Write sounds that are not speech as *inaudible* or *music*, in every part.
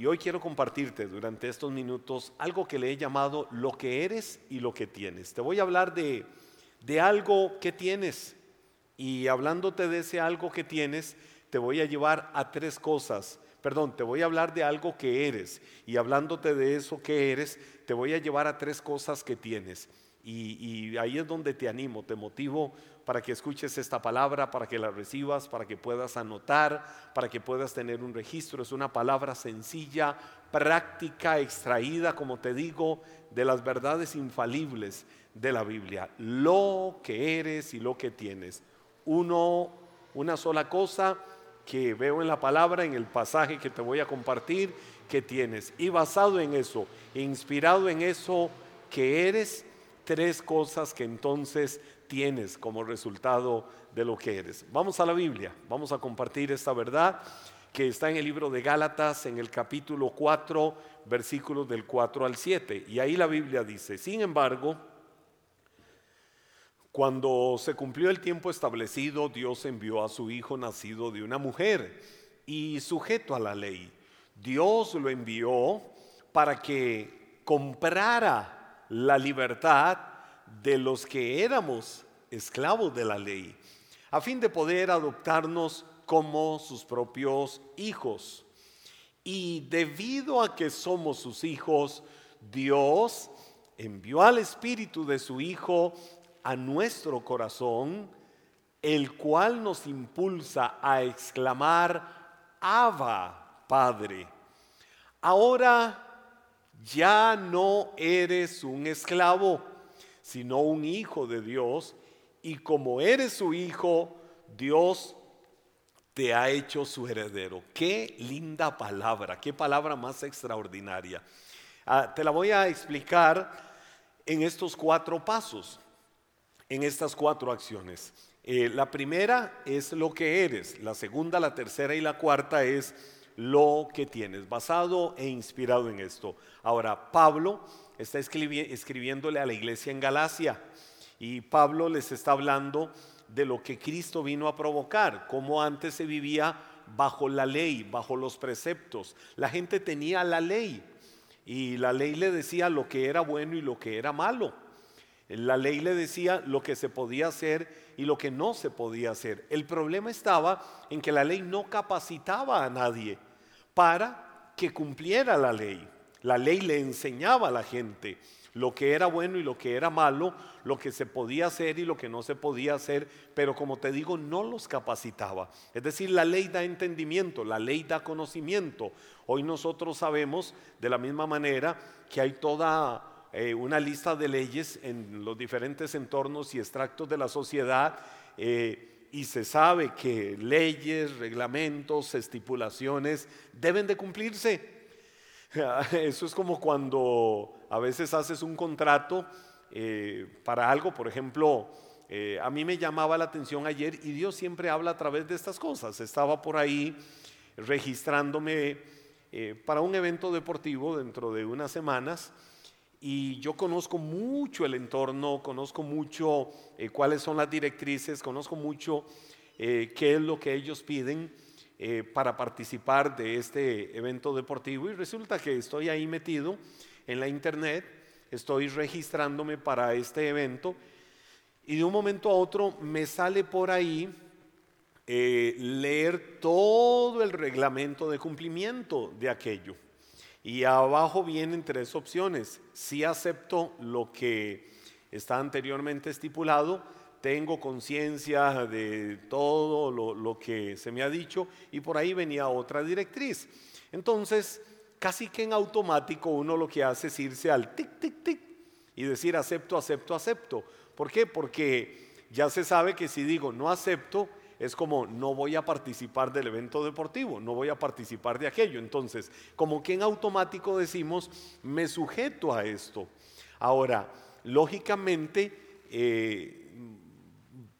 y hoy quiero compartirte durante estos minutos algo que le he llamado lo que eres y lo que tienes. Te voy a hablar de, de algo que tienes y hablándote de ese algo que tienes, te voy a llevar a tres cosas. Perdón, te voy a hablar de algo que eres y hablándote de eso que eres, te voy a llevar a tres cosas que tienes. Y, ahí es donde te animo, te motivo para que escuches esta palabra, para que la recibas, para que puedas anotar, para que puedas tener un registro. Es una palabra sencilla, práctica, extraída, como te digo, de las verdades infalibles de la Biblia. Lo que eres y lo que tienes. Uno, una sola cosa que veo en la palabra, en el pasaje que te voy a compartir, que tienes. Y basado en eso, inspirado en eso que eres, tres cosas que entonces tienes como resultado de lo que eres. Vamos a la Biblia, vamos a compartir esta verdad que está en el libro de Gálatas, en el capítulo 4, versículos del 4 al 7. Y ahí la Biblia dice, sin embargo, cuando se cumplió el tiempo establecido, Dios envió a su Hijo nacido de una mujer y sujeto a la ley. Dios lo envió para que comprara la libertad de los que éramos esclavos de la ley, a fin de poder adoptarnos como sus propios hijos. Y debido a que somos sus hijos, Dios envió al Espíritu de su Hijo a nuestro corazón, el cual nos impulsa a exclamar, Abba, Padre. Ahora ya no eres un esclavo, sino un hijo de Dios, y como eres su hijo, Dios te ha hecho su heredero. Qué linda palabra, qué palabra más extraordinaria. Ah, te la voy a explicar en estos cuatro pasos, en estas cuatro acciones. Eh, la primera es lo que eres, la segunda, la tercera y la cuarta es lo que tienes, basado e inspirado en esto. Ahora, Pablo está escribiéndole a la iglesia en Galacia y Pablo les está hablando de lo que Cristo vino a provocar, cómo antes se vivía bajo la ley, bajo los preceptos. La gente tenía la ley y la ley le decía lo que era bueno y lo que era malo. La ley le decía lo que se podía hacer y lo que no se podía hacer. El problema estaba en que la ley no capacitaba a nadie para que cumpliera la ley. La ley le enseñaba a la gente lo que era bueno y lo que era malo, lo que se podía hacer y lo que no se podía hacer, pero como te digo, no los capacitaba. Es decir, la ley da entendimiento, la ley da conocimiento. Hoy nosotros sabemos de la misma manera que hay toda eh, una lista de leyes en los diferentes entornos y extractos de la sociedad. Eh, y se sabe que leyes, reglamentos, estipulaciones deben de cumplirse. *laughs* Eso es como cuando a veces haces un contrato eh, para algo, por ejemplo, eh, a mí me llamaba la atención ayer y Dios siempre habla a través de estas cosas. Estaba por ahí registrándome eh, para un evento deportivo dentro de unas semanas y yo conozco mucho el entorno, conozco mucho eh, cuáles son las directrices, conozco mucho eh, qué es lo que ellos piden eh, para participar de este evento deportivo y resulta que estoy ahí metido en la internet, estoy registrándome para este evento y de un momento a otro me sale por ahí leer todo el reglamento de cumplimiento de aquello. Y abajo vienen tres opciones. Si acepto lo que está anteriormente estipulado, tengo conciencia de todo lo, que se me ha dicho y por ahí venía otra directriz. Entonces, casi que en automático uno lo que hace es irse al tic, tic, tic y decir acepto, acepto, acepto. ¿Por qué? Porque ya se sabe que si digo no acepto, es como no voy a participar del evento deportivo, no voy a participar de aquello. Entonces, como que en automático decimos, me sujeto a esto. Ahora, lógicamente, eh,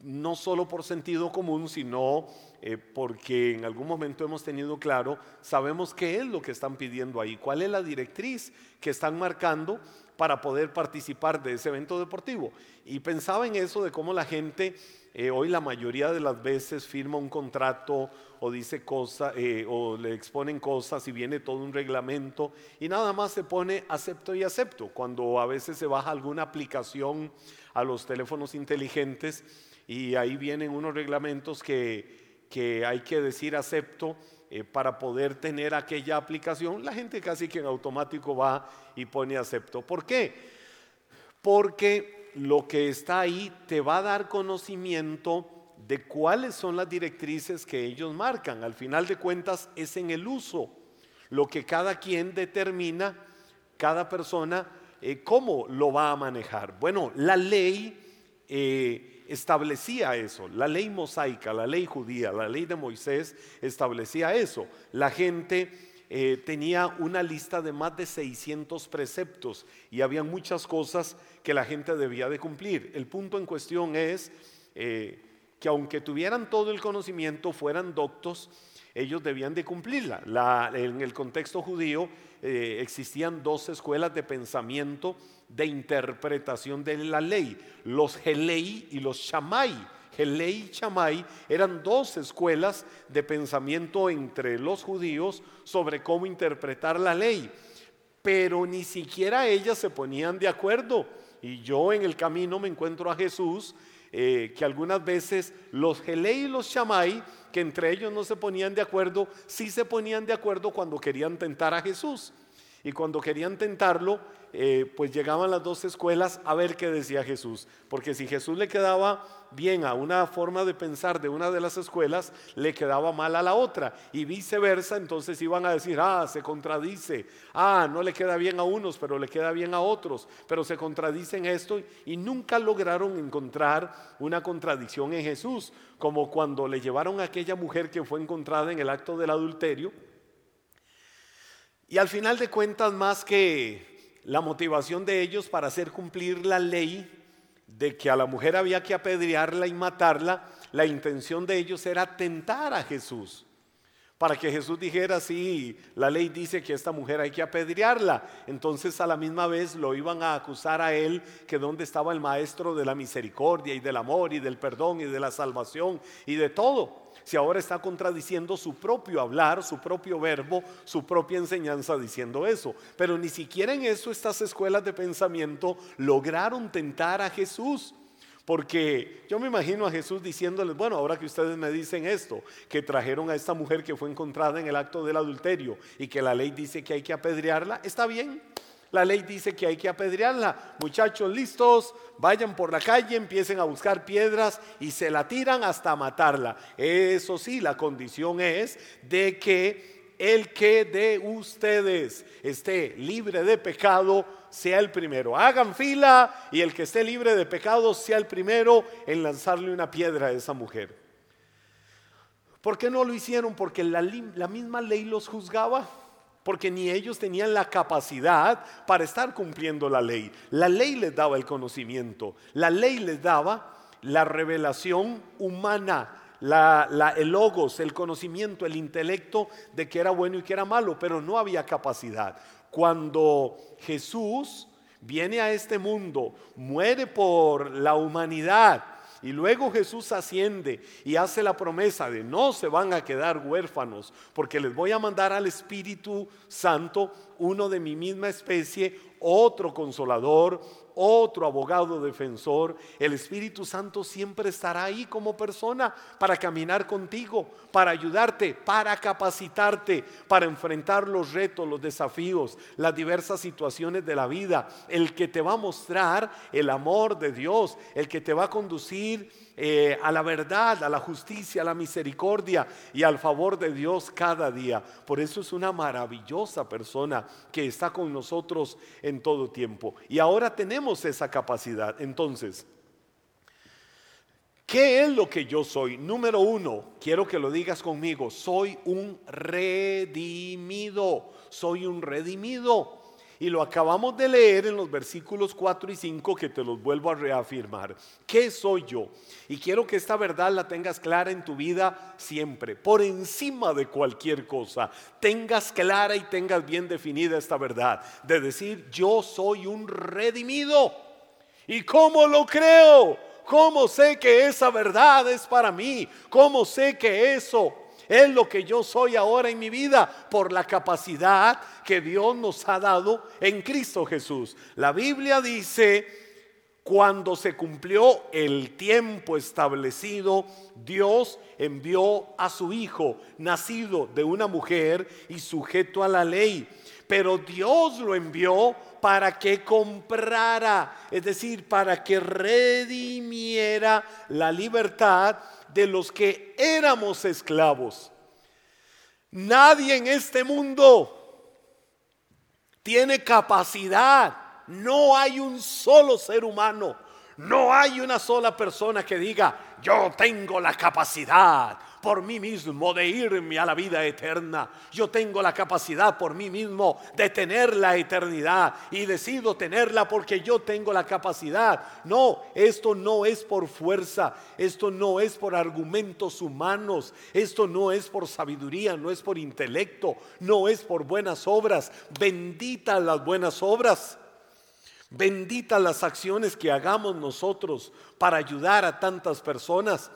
no solo por sentido común, sino eh, porque en algún momento hemos tenido claro, sabemos qué es lo que están pidiendo ahí, cuál es la directriz que están marcando para poder participar de ese evento deportivo. Y pensaba en eso de cómo la gente eh, hoy la mayoría de las veces firma un contrato o dice cosas eh, o le exponen cosas y viene todo un reglamento y nada más se pone acepto y acepto. Cuando a veces se baja alguna aplicación a los teléfonos inteligentes y ahí vienen unos reglamentos que, que hay que decir acepto eh, para poder tener aquella aplicación, la gente casi que en automático va y pone acepto. ¿Por qué? Porque lo que está ahí te va a dar conocimiento de cuáles son las directrices que ellos marcan. Al final de cuentas es en el uso lo que cada quien determina, cada persona, eh, cómo lo va a manejar. Bueno, la ley eh, establecía eso. La ley mosaica, la ley judía, la ley de Moisés establecía eso. La gente eh, tenía una lista de más de 600 preceptos y había muchas cosas que la gente debía de cumplir. El punto en cuestión es eh, que aunque tuvieran todo el conocimiento, fueran doctos, ellos debían de cumplirla. en el contexto judío eh, existían dos escuelas de pensamiento de interpretación de la ley, los Gelei y los Shammai. Gelei y Shammai eran dos escuelas de pensamiento entre los judíos sobre cómo interpretar la ley, pero ni siquiera ellas se ponían de acuerdo. Y yo en el camino me encuentro a Jesús, eh, que algunas veces los Gelei y los Shammai, que entre ellos no se ponían de acuerdo, sí se ponían de acuerdo cuando querían tentar a Jesús. Y cuando querían tentarlo, eh, pues llegaban las dos escuelas a ver qué decía Jesús. Porque si Jesús le quedaba bien a una forma de pensar de una de las escuelas, le quedaba mal a la otra. Y viceversa, entonces iban a decir, ah, se contradice. Ah, no le queda bien a unos, pero le queda bien a otros. Pero se contradicen esto y nunca lograron encontrar una contradicción en Jesús. Como cuando le llevaron a aquella mujer que fue encontrada en el acto del adulterio y al final de cuentas, más que la motivación de ellos para hacer cumplir la ley de que a la mujer había que apedrearla y matarla, la intención de ellos era tentar a Jesús. Para que Jesús dijera, sí, la ley dice que esta mujer hay que apedrearla. Entonces a la misma vez lo iban a acusar a él que dónde estaba el maestro de la misericordia y del amor y del perdón y de la salvación y de todo si ahora está contradiciendo su propio hablar, su propio verbo, su propia enseñanza diciendo eso? Pero ni siquiera en eso estas escuelas de pensamiento lograron tentar a Jesús. Porque yo me imagino a Jesús diciéndoles, bueno, ahora que ustedes me dicen esto, que trajeron a esta mujer que fue encontrada en el acto del adulterio y que la ley dice que hay que apedrearla, está bien, la ley dice que hay que apedrearla. Muchachos listos, vayan por la calle, empiecen a buscar piedras y se la tiran hasta matarla. Eso sí, la condición es de que el que de ustedes esté libre de pecado sea el primero. Hagan fila y el que esté libre de pecado sea el primero en lanzarle una piedra a esa mujer. ¿Por qué no lo hicieron? Porque la, la misma ley los juzgaba porque ni ellos tenían la capacidad para estar cumpliendo la ley. La ley les daba el conocimiento, la ley les daba la revelación humana, la, el logos, el conocimiento, el intelecto de que era bueno y que era malo, pero no había capacidad. Cuando Jesús viene a este mundo, muere por la humanidad, y luego Jesús asciende y hace la promesa de no se van a quedar huérfanos, porque les voy a mandar al Espíritu Santo, uno de mi misma especie, otro consolador, otro abogado defensor. El Espíritu Santo siempre estará ahí como persona para caminar contigo, para ayudarte, para capacitarte, para enfrentar los retos, los desafíos, las diversas situaciones de la vida. El que te va a mostrar el amor de Dios, el que te va a conducir eh, a la verdad, a la justicia, a la misericordia y al favor de Dios cada día. Por eso es una maravillosa persona que está con nosotros en todo tiempo. Y ahora tenemos esa capacidad. Entonces, ¿Qué es lo que yo soy? Número uno, quiero que lo digas conmigo, soy un redimido, soy un redimido. Y lo acabamos de leer en los versículos 4 y 5 que te los vuelvo a reafirmar. ¿Qué soy yo? Y quiero que esta verdad la tengas clara en tu vida siempre, por encima de cualquier cosa. Tengas clara y tengas bien definida esta verdad de decir, yo soy un redimido. ¿Y cómo lo creo? ¿Cómo sé que esa verdad es para mí? ¿Cómo sé que eso es lo que yo soy ahora en mi vida por la capacidad que Dios nos ha dado en Cristo Jesús. La Biblia dice, cuando se cumplió el tiempo establecido, Dios envió a su Hijo, nacido de una mujer y sujeto a la ley. Pero Dios lo envió para que comprara, es decir, para que redimiera la libertad de los que éramos esclavos. Nadie en este mundo tiene capacidad. No hay un solo ser humano. No hay una sola persona que diga, yo tengo la capacidad por mí mismo de irme a la vida eterna. Yo tengo la capacidad por mí mismo de tener la eternidad y decido tenerla porque yo tengo la capacidad. No, esto no es por fuerza, esto no es por argumentos humanos, esto no es por sabiduría, no es por intelecto, no es por buenas obras. Benditas las buenas obras. Benditas las acciones que hagamos nosotros para ayudar a tantas personas.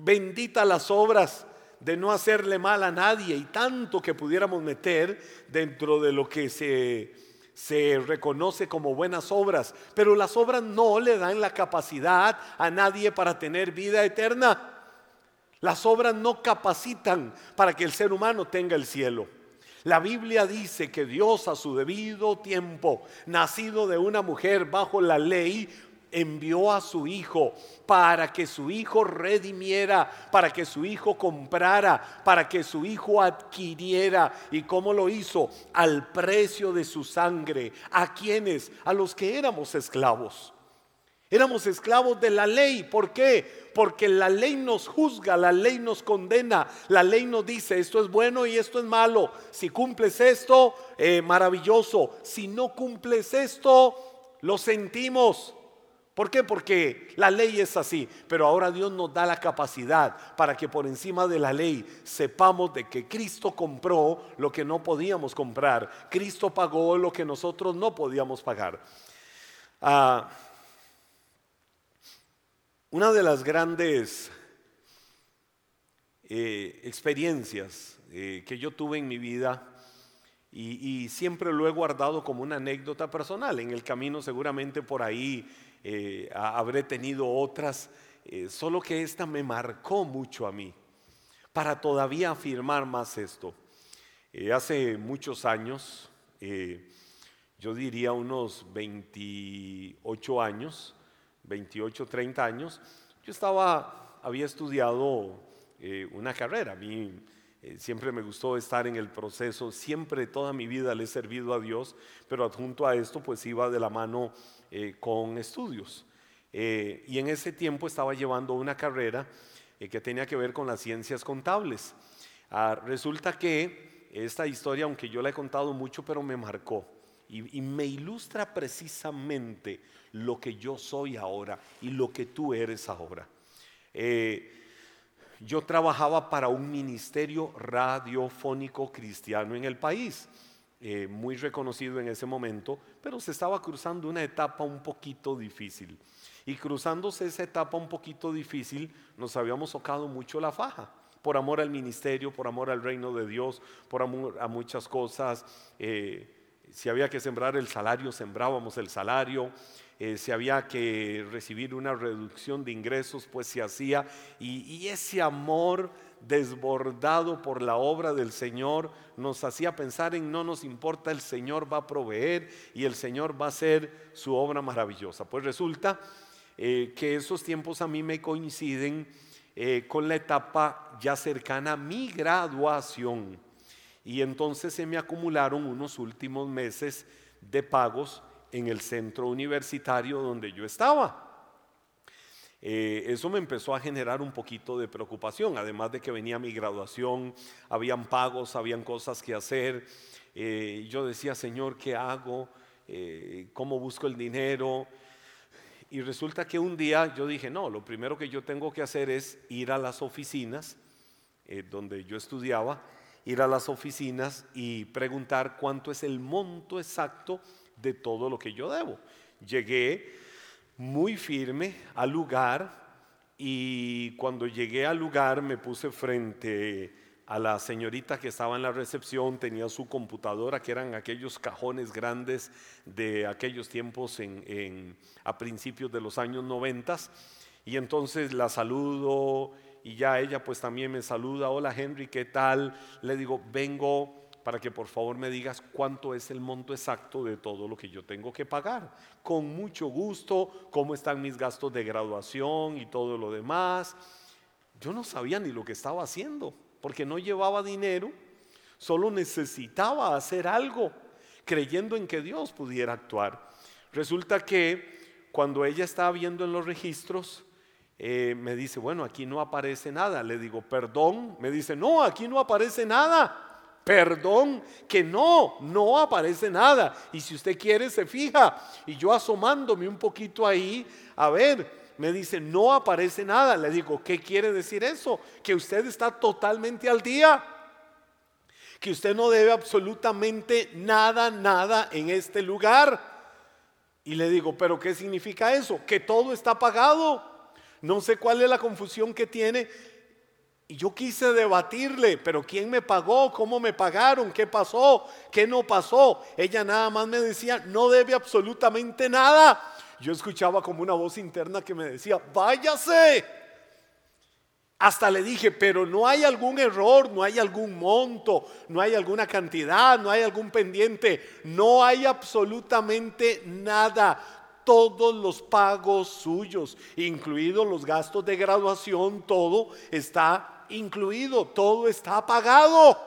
Bendita las obras de no hacerle mal a nadie y tanto que pudiéramos meter dentro de lo que se, se reconoce como buenas obras. Pero las obras no le dan la capacidad a nadie para tener vida eterna. Las obras no capacitan para que el ser humano tenga el cielo. La Biblia dice que Dios a su debido tiempo, nacido de una mujer bajo la ley, envió a su hijo para que su hijo redimiera, para que su hijo comprara, para que su hijo adquiriera. ¿Y cómo lo hizo? Al precio de su sangre. ¿A quienes? A los que éramos esclavos. Éramos esclavos de la ley. ¿Por qué? Porque la ley nos juzga, la ley nos condena, la ley nos dice esto es bueno y esto es malo. Si cumples esto, eh, maravilloso. Si no cumples esto, lo sentimos. ¿Por qué? Porque la ley es así, pero ahora Dios nos da la capacidad para que por encima de la ley sepamos de que Cristo compró lo que no podíamos comprar, Cristo pagó lo que nosotros no podíamos pagar. Ah, una de las grandes eh, experiencias eh, que yo tuve en mi vida y siempre lo he guardado como una anécdota personal, en el camino seguramente por ahí eh, habré tenido otras, eh, solo que esta me marcó mucho a mí, para todavía afirmar más esto. Eh, hace muchos años, yo diría unos 28 años, 28, 30 años, yo estaba, había estudiado una carrera, a mí siempre me gustó estar en el proceso, siempre toda mi vida le he servido a Dios, pero adjunto a esto pues iba de la mano eh, con estudios. Eh, y en ese tiempo estaba llevando una carrera eh, que tenía que ver con las ciencias contables. Ah, resulta que esta historia, aunque yo la he contado mucho, pero me marcó y, me ilustra precisamente lo que yo soy ahora y lo que tú eres ahora. Yo trabajaba para un ministerio radiofónico cristiano en el país. Eh, muy reconocido en ese momento, pero se estaba cruzando una etapa un poquito difícil. Y cruzándose esa etapa un poquito difícil, nos habíamos tocado mucho la faja, por amor al ministerio, por amor al reino de Dios, por amor a muchas cosas. Eh, si había que sembrar el salario, sembrábamos el salario. Eh, si había que recibir una reducción de ingresos, pues se hacía. y ese amor desbordado por la obra del Señor, nos hacía pensar en no nos importa, el Señor va a proveer y el Señor va a hacer su obra maravillosa. Pues resulta eh, que esos tiempos a mí me coinciden eh, con la etapa ya cercana a mi graduación. Y entonces se me acumularon unos últimos meses de pagos en el centro universitario donde yo estaba. Eh, eso me empezó a generar un poquito de preocupación, además de que venía mi graduación, habían pagos, habían cosas que hacer. eh, yo decía, Señor, ¿qué hago? Eh, ¿Cómo busco el dinero? Y resulta que un día yo dije, no, lo primero que yo tengo que hacer es ir a las oficinas donde yo estudiaba, ir a las oficinas y preguntar cuánto es el monto exacto de todo lo que yo debo. Llegué muy firme al lugar y cuando llegué al lugar me puse frente a la señorita que estaba en la recepción, tenía su computadora, que eran aquellos cajones grandes de aquellos tiempos en, a principios de los años noventas. Y entonces la saludo y ya ella pues también me saluda, hola Henry, ¿qué tal? Le digo, vengo para que por favor me digas cuánto es el monto exacto de todo lo que yo tengo que pagar. Con mucho gusto, cómo están mis gastos de graduación y todo lo demás. Yo no sabía ni lo que estaba haciendo porque no llevaba dinero, solo necesitaba hacer algo, creyendo en que Dios pudiera actuar. Resulta que cuando ella estaba viendo en los registros, eh, me dice, bueno, aquí no aparece nada. Le digo, perdón. Me dice, no, aquí no aparece nada. Perdón, que no, no aparece nada. Y si usted quiere, se fija. Y yo asomándome un poquito ahí, a ver, me dice, no aparece nada. Le digo, ¿qué quiere decir eso? Que usted está totalmente al día. Que usted no debe absolutamente nada, nada en este lugar. Y le digo, ¿pero qué significa eso? Que todo está pagado. No sé cuál es la confusión que tiene. Y yo quise debatirle, pero ¿quién me pagó? ¿Cómo me pagaron? ¿Qué pasó? ¿Qué no pasó? Ella nada más me decía, no debe absolutamente nada yo escuchaba como una voz interna que me decía, váyase. Hasta le dije, pero no hay algún error, no hay algún monto, no hay alguna cantidad, no hay algún pendiente, no hay absolutamente nada. Todos los pagos suyos, incluidos los gastos de graduación, todo está incluido, todo está pagado.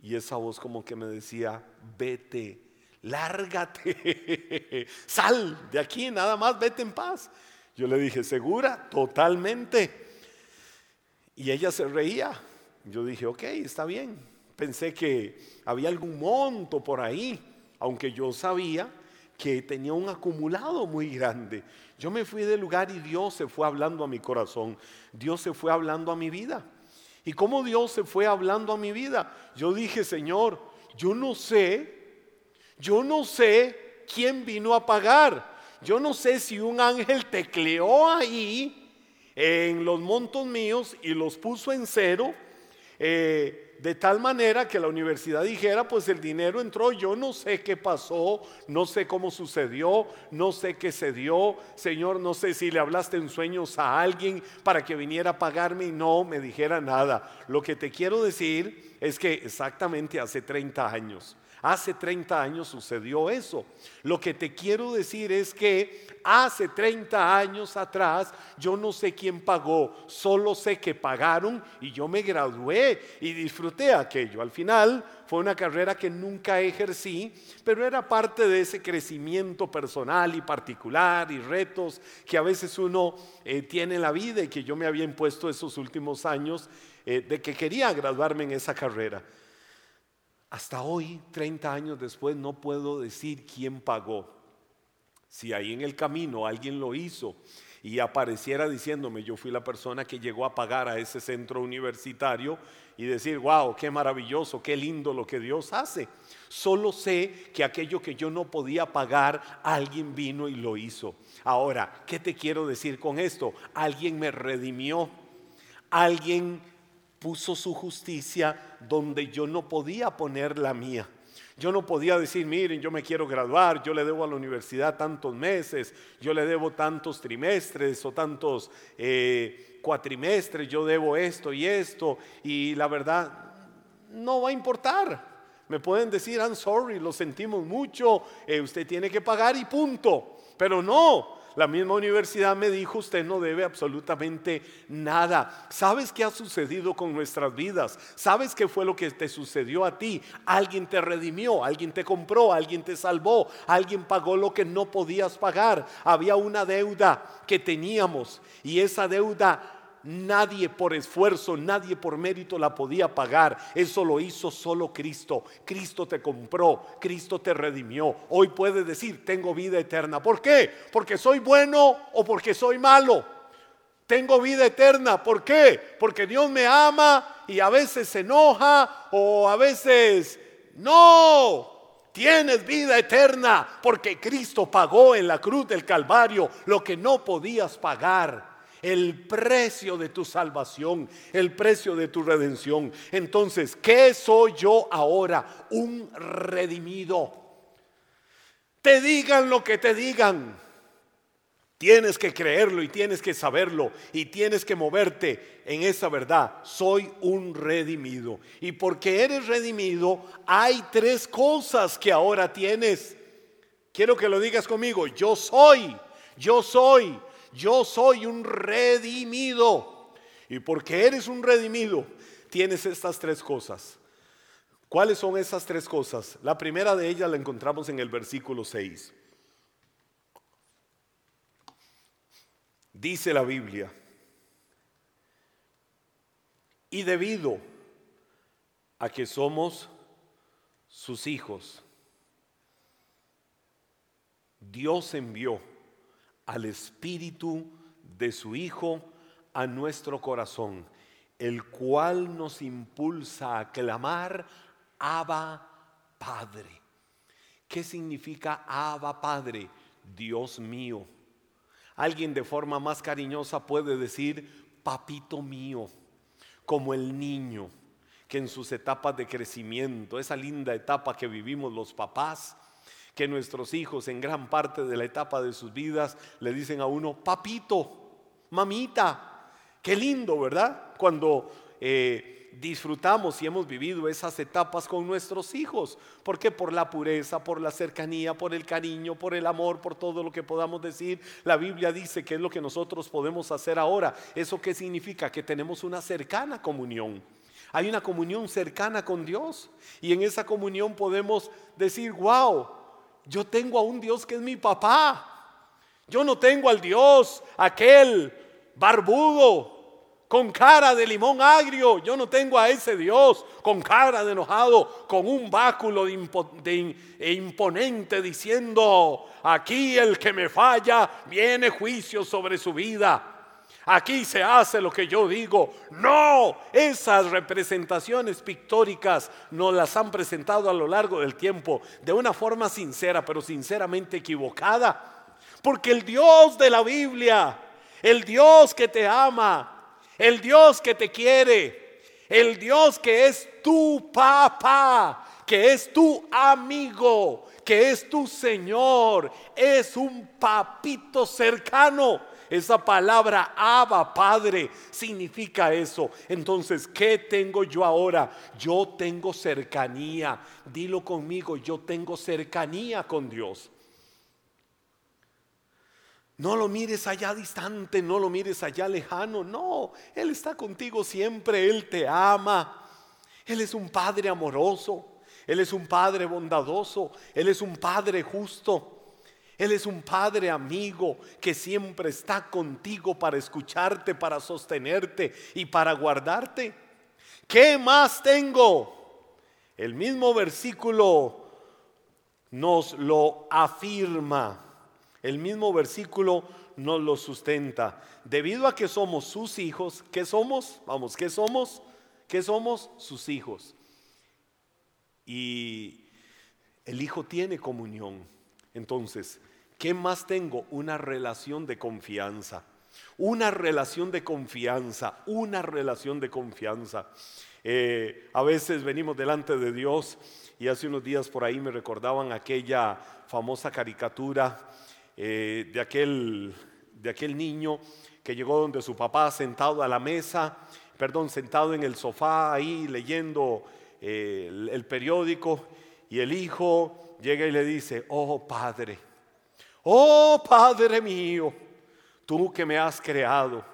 Y esa voz como que me decía, vete, lárgate, *laughs* sal de aquí, nada más, vete en paz. Yo le dije, ¿segura? Totalmente. Y ella se reía. Yo dije, ok, está bien. Pensé que había algún monto por ahí, aunque yo sabía que tenía un acumulado muy grande. Yo me fui del lugar y Dios se fue hablando a mi corazón. Dios se fue hablando a mi vida. ¿Y cómo Dios se fue hablando a mi vida? Yo dije, Señor, yo no sé yo no sé quién vino a pagar. Yo no sé si un ángel tecleó ahí en los montos míos y los puso en cero. Eh, de tal manera que la universidad dijera, pues el dinero entró, yo no sé qué pasó, no sé cómo sucedió, no sé qué se dio, Señor, no sé si le hablaste en sueños a alguien para que viniera a pagarme y no me dijera nada. Lo que te quiero decir es que exactamente hace 30 años Hace 30 años sucedió eso. Lo que te quiero decir es que hace 30 años atrás yo no sé quién pagó, solo sé que pagaron y yo me gradué y disfruté aquello. Al final fue una carrera que nunca ejercí, pero era parte de ese crecimiento personal y particular y retos que a veces uno eh, tiene en la vida y que yo me había impuesto esos últimos años eh, de que quería graduarme en esa carrera. Hasta hoy, 30 años después, no puedo decir quién pagó. Si ahí en el camino alguien lo hizo y apareciera diciéndome, yo fui la persona que llegó a pagar a ese centro universitario y decir, wow, qué maravilloso, qué lindo lo que Dios hace. Solo sé que aquello que yo no podía pagar, alguien vino y lo hizo. Ahora, ¿qué te quiero decir con esto? Alguien me redimió, alguien puso su justicia donde yo no podía poner la mía. Yo no podía decir, miren, yo me quiero graduar, yo le debo a la universidad tantos meses, yo le debo tantos trimestres o tantos eh, cuatrimestres, yo debo esto y esto, y la verdad no va a importar. Me pueden decir, I'm sorry, lo sentimos mucho, eh, usted tiene que pagar y punto. Pero no, la misma universidad me dijo, usted no debe absolutamente nada. ¿Sabes qué ha sucedido con nuestras vidas? ¿Sabes qué fue lo que te sucedió a ti? Alguien te redimió, alguien te compró, alguien te salvó, alguien pagó lo que no podías pagar. Había una deuda que teníamos y esa deuda nadie por esfuerzo, nadie por mérito la podía pagar. Eso lo hizo solo Cristo. Cristo te compró, Cristo te redimió. Hoy puedes decir, tengo vida eterna. ¿Por qué? Porque soy bueno o porque soy malo. Tengo vida eterna. ¿Por qué? Porque Dios me ama y a veces se enoja o a veces no. Tienes vida eterna porque Cristo pagó en la cruz del Calvario lo que no podías pagar el precio de tu salvación, el precio de tu redención. Entonces, ¿qué soy yo ahora? Un redimido. Te digan lo que te digan. Tienes que creerlo y tienes que saberlo y tienes que moverte en esa verdad. Soy un redimido. Y porque eres redimido, hay tres cosas que ahora tienes. Quiero que lo digas conmigo. Yo soy, yo soy, yo soy un redimido. Y porque eres un redimido, tienes estas tres cosas. ¿Cuáles son esas tres cosas? La primera de ellas la encontramos en el versículo 6. Dice la Biblia, y debido a que somos sus hijos, Dios envió al Espíritu de su Hijo a nuestro corazón, el cual nos impulsa a clamar, Abba Padre. ¿Qué significa Abba Padre? Dios mío. Alguien de forma más cariñosa puede decir, papito mío, como el niño que en sus etapas de crecimiento, esa linda etapa que vivimos los papás, que nuestros hijos en gran parte de la etapa de sus vidas le dicen a uno, papito, mamita. Qué lindo, ¿verdad? Cuando eh, disfrutamos y hemos vivido esas etapas con nuestros hijos. ¿Por qué? Por la pureza, por la cercanía, por el cariño, por el amor, por todo lo que podamos decir. La Biblia dice que es lo que nosotros podemos hacer ahora. ¿Eso qué significa? Que tenemos una cercana comunión. Hay una comunión cercana con Dios. Y en esa comunión podemos decir, wow, yo tengo a un Dios que es mi papá. Yo no tengo al Dios aquel barbudo con cara de limón agrio. Yo no tengo a ese Dios con cara de enojado, con un báculo de, e imponente diciendo, aquí el que me falla viene juicio sobre su vida. Aquí se hace lo que yo digo. No, esas representaciones pictóricas nos las han presentado a lo largo del tiempo de una forma sincera, pero sinceramente equivocada. Porque el Dios de la Biblia, el Dios que te ama, el Dios que te quiere, el Dios que es tu papá, que es tu amigo, que es tu Señor, es un papito cercano esa palabra Abba, Padre, significa eso. Entonces, ¿qué tengo yo ahora? Yo tengo cercanía. Dilo conmigo, yo tengo cercanía con Dios. No lo mires allá distante, no lo mires allá lejano. No, Él está contigo siempre, Él te ama. Él es un Padre amoroso, Él es un Padre bondadoso, Él es un Padre justo. Él es un padre amigo que siempre está contigo para escucharte, para sostenerte y para guardarte. ¿Qué más tengo? El mismo versículo nos lo afirma. El mismo versículo nos lo sustenta. Debido a que somos sus hijos, ¿qué somos? Vamos, ¿qué somos? ¿Qué somos? Sus hijos. Y el hijo tiene comunión entonces, ¿qué más tengo? Una relación de confianza. Una relación de confianza, una relación de confianza. Eh, a veces venimos delante de Dios y hace unos días por ahí me recordaban aquella famosa caricatura eh, de, aquel, de aquel niño que llegó donde su papá sentado a la mesa, perdón, sentado en el sofá ahí leyendo eh, el periódico y el hijo llega y le dice, oh Padre, oh Padre mío, tú que me has creado,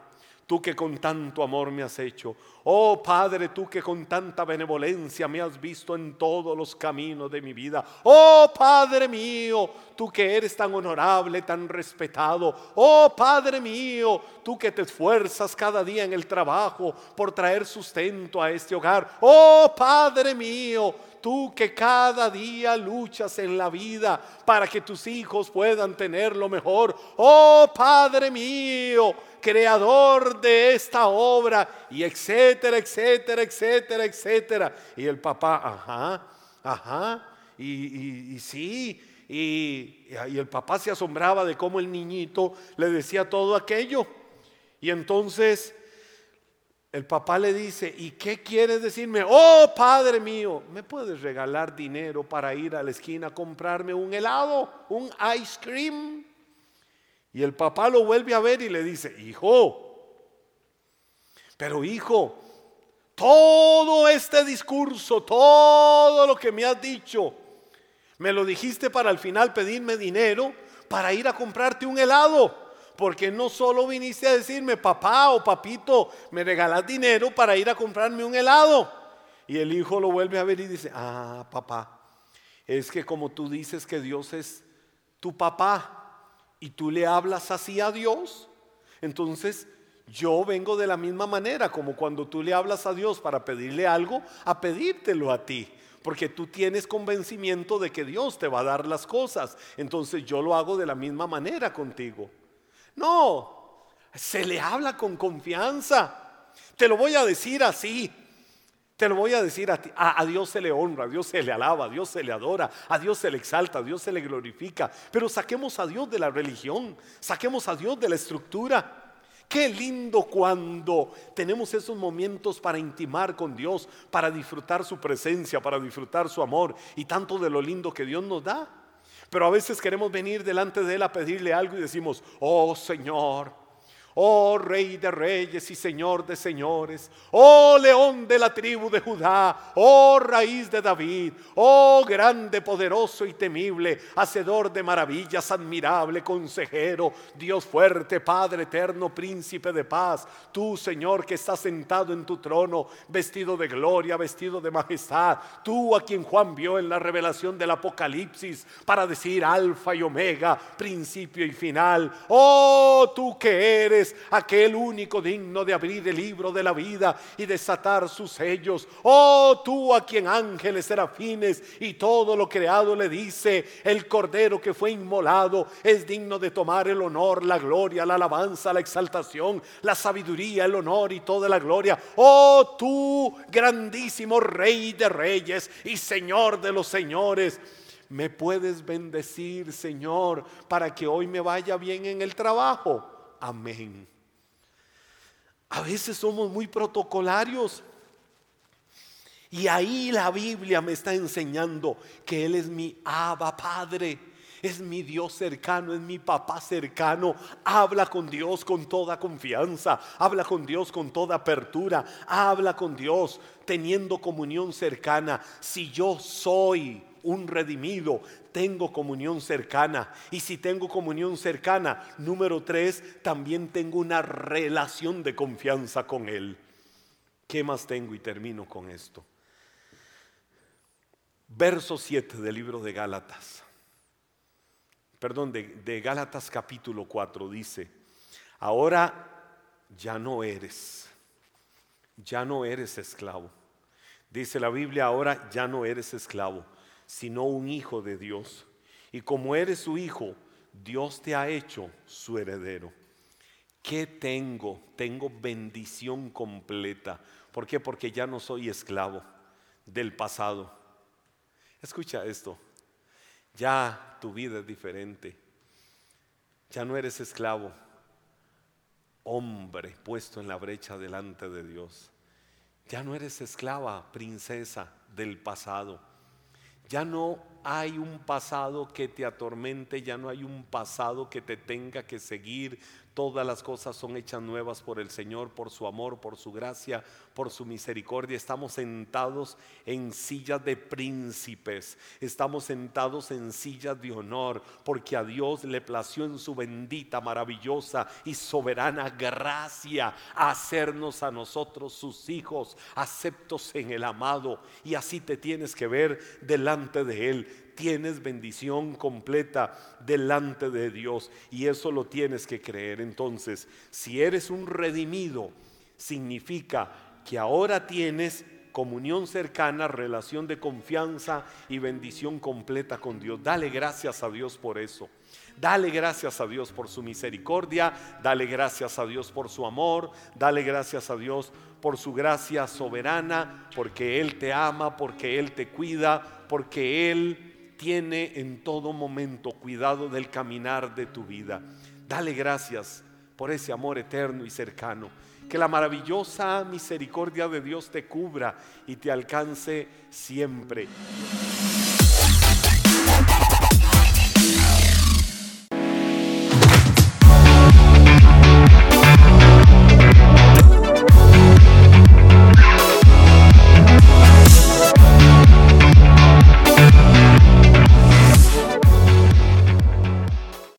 tú que con tanto amor me has hecho. Oh Padre, tú que con tanta benevolencia me has visto en todos los caminos de mi vida. Oh Padre mío, tú que eres tan honorable, tan respetado. Oh Padre mío, tú que te esfuerzas cada día en el trabajo por traer sustento a este hogar. Oh Padre mío, tú que cada día luchas en la vida para que tus hijos puedan tener lo mejor. Oh Padre mío, creador de esta obra, y etcétera, etcétera, etcétera, etcétera. Y el papá, ajá, ajá, y, sí, y, y el papá se asombraba de cómo el niñito le decía todo aquello. Y entonces el papá le dice, ¿y qué quieres decirme? Oh, padre mío, ¿me puedes regalar dinero para ir a la esquina a comprarme un helado, un ice cream? Y el papá lo vuelve a ver y le dice, hijo, pero hijo, todo este discurso, todo lo que me has dicho, me lo dijiste para al final pedirme dinero para ir a comprarte un helado. Porque no solo viniste a decirme, papá o papito, me regalas dinero para ir a comprarme un helado. Y el hijo lo vuelve a ver y dice, ah, papá, es que como tú dices que Dios es tu papá, y tú le hablas así a Dios, entonces yo vengo de la misma manera como cuando tú le hablas a Dios para pedirle algo, a pedírtelo a ti. Porque tú tienes convencimiento de que Dios te va a dar las cosas. Entonces yo lo hago de la misma manera contigo. No, se le habla con confianza. Te lo voy a decir así. Te lo voy a decir a ti, a, Dios se le honra, a Dios se le alaba, a Dios se le adora, a Dios se le exalta, a Dios se le glorifica. Pero saquemos a Dios de la religión, saquemos a Dios de la estructura. Qué lindo cuando tenemos esos momentos para intimar con Dios, para disfrutar su presencia, para disfrutar su amor y tanto de lo lindo que Dios nos da. Pero a veces queremos venir delante de Él a pedirle algo y decimos, oh Señor, Oh Rey de Reyes y Señor de Señores, oh León de la tribu de Judá, oh Raíz de David, oh grande, poderoso y temible, Hacedor de maravillas, admirable, consejero, Dios fuerte, Padre eterno, príncipe de paz, tú Señor que estás sentado en tu trono, vestido de gloria, vestido de majestad, tú a quien Juan vio en la revelación del Apocalipsis para decir alfa y omega, principio y final, oh tú que eres aquel único digno de abrir el libro de la vida y desatar sus sellos. Oh, tú a quien ángeles, serafines y todo lo creado le dice, el cordero que fue inmolado es digno de tomar el honor, la gloria, la alabanza, la exaltación, la sabiduría, el honor y toda la gloria. Oh, tú grandísimo rey de reyes y señor de los señores. Me puedes bendecir, Señor, para que hoy me vaya bien en el trabajo. Amén. A veces somos muy protocolarios. Y ahí la Biblia me está enseñando que Él es mi Abba Padre. Es mi Dios cercano, es mi papá cercano. Habla con Dios con toda confianza. Habla con Dios con toda apertura. Habla con Dios teniendo comunión cercana. Si yo soy un redimido, tengo comunión cercana. Y si tengo comunión cercana, número tres, también tengo una relación de confianza con Él. ¿Qué más tengo? Y termino con esto. Verso 7 del libro de Gálatas. Perdón, de, de Gálatas capítulo 4 dice, ahora ya no eres, ya no eres esclavo. Dice la Biblia, ahora ya no eres esclavo sino un hijo de Dios. Y como eres su hijo, Dios te ha hecho su heredero. ¿Qué tengo? Tengo bendición completa. ¿Por qué? Porque ya no soy esclavo del pasado. Escucha esto. Ya tu vida es diferente. Ya no eres esclavo. Hombre puesto en la brecha delante de Dios. Ya no eres esclava, princesa del pasado. Ya no hay un pasado que te atormente, ya no hay un pasado que te tenga que seguir todas las cosas son hechas nuevas por el Señor, por su amor, por su gracia, por su misericordia. Estamos sentados en sillas de príncipes, estamos sentados en sillas de honor, porque a Dios le plació en su bendita, maravillosa y soberana gracia hacernos a nosotros sus hijos, aceptos en el amado. Y así te tienes que ver delante de Él tienes bendición completa delante de Dios y eso lo tienes que creer. Entonces, si eres un redimido, significa que ahora tienes comunión cercana, relación de confianza y bendición completa con Dios. Dale gracias a Dios por eso. Dale gracias a Dios por su misericordia, dale gracias a Dios por su amor, dale gracias a Dios por su gracia soberana, porque Él te ama, porque Él te cuida, porque Él tiene en todo momento cuidado del caminar de tu vida. Dale gracias por ese amor eterno y cercano. Que la maravillosa misericordia de Dios te cubra y te alcance siempre.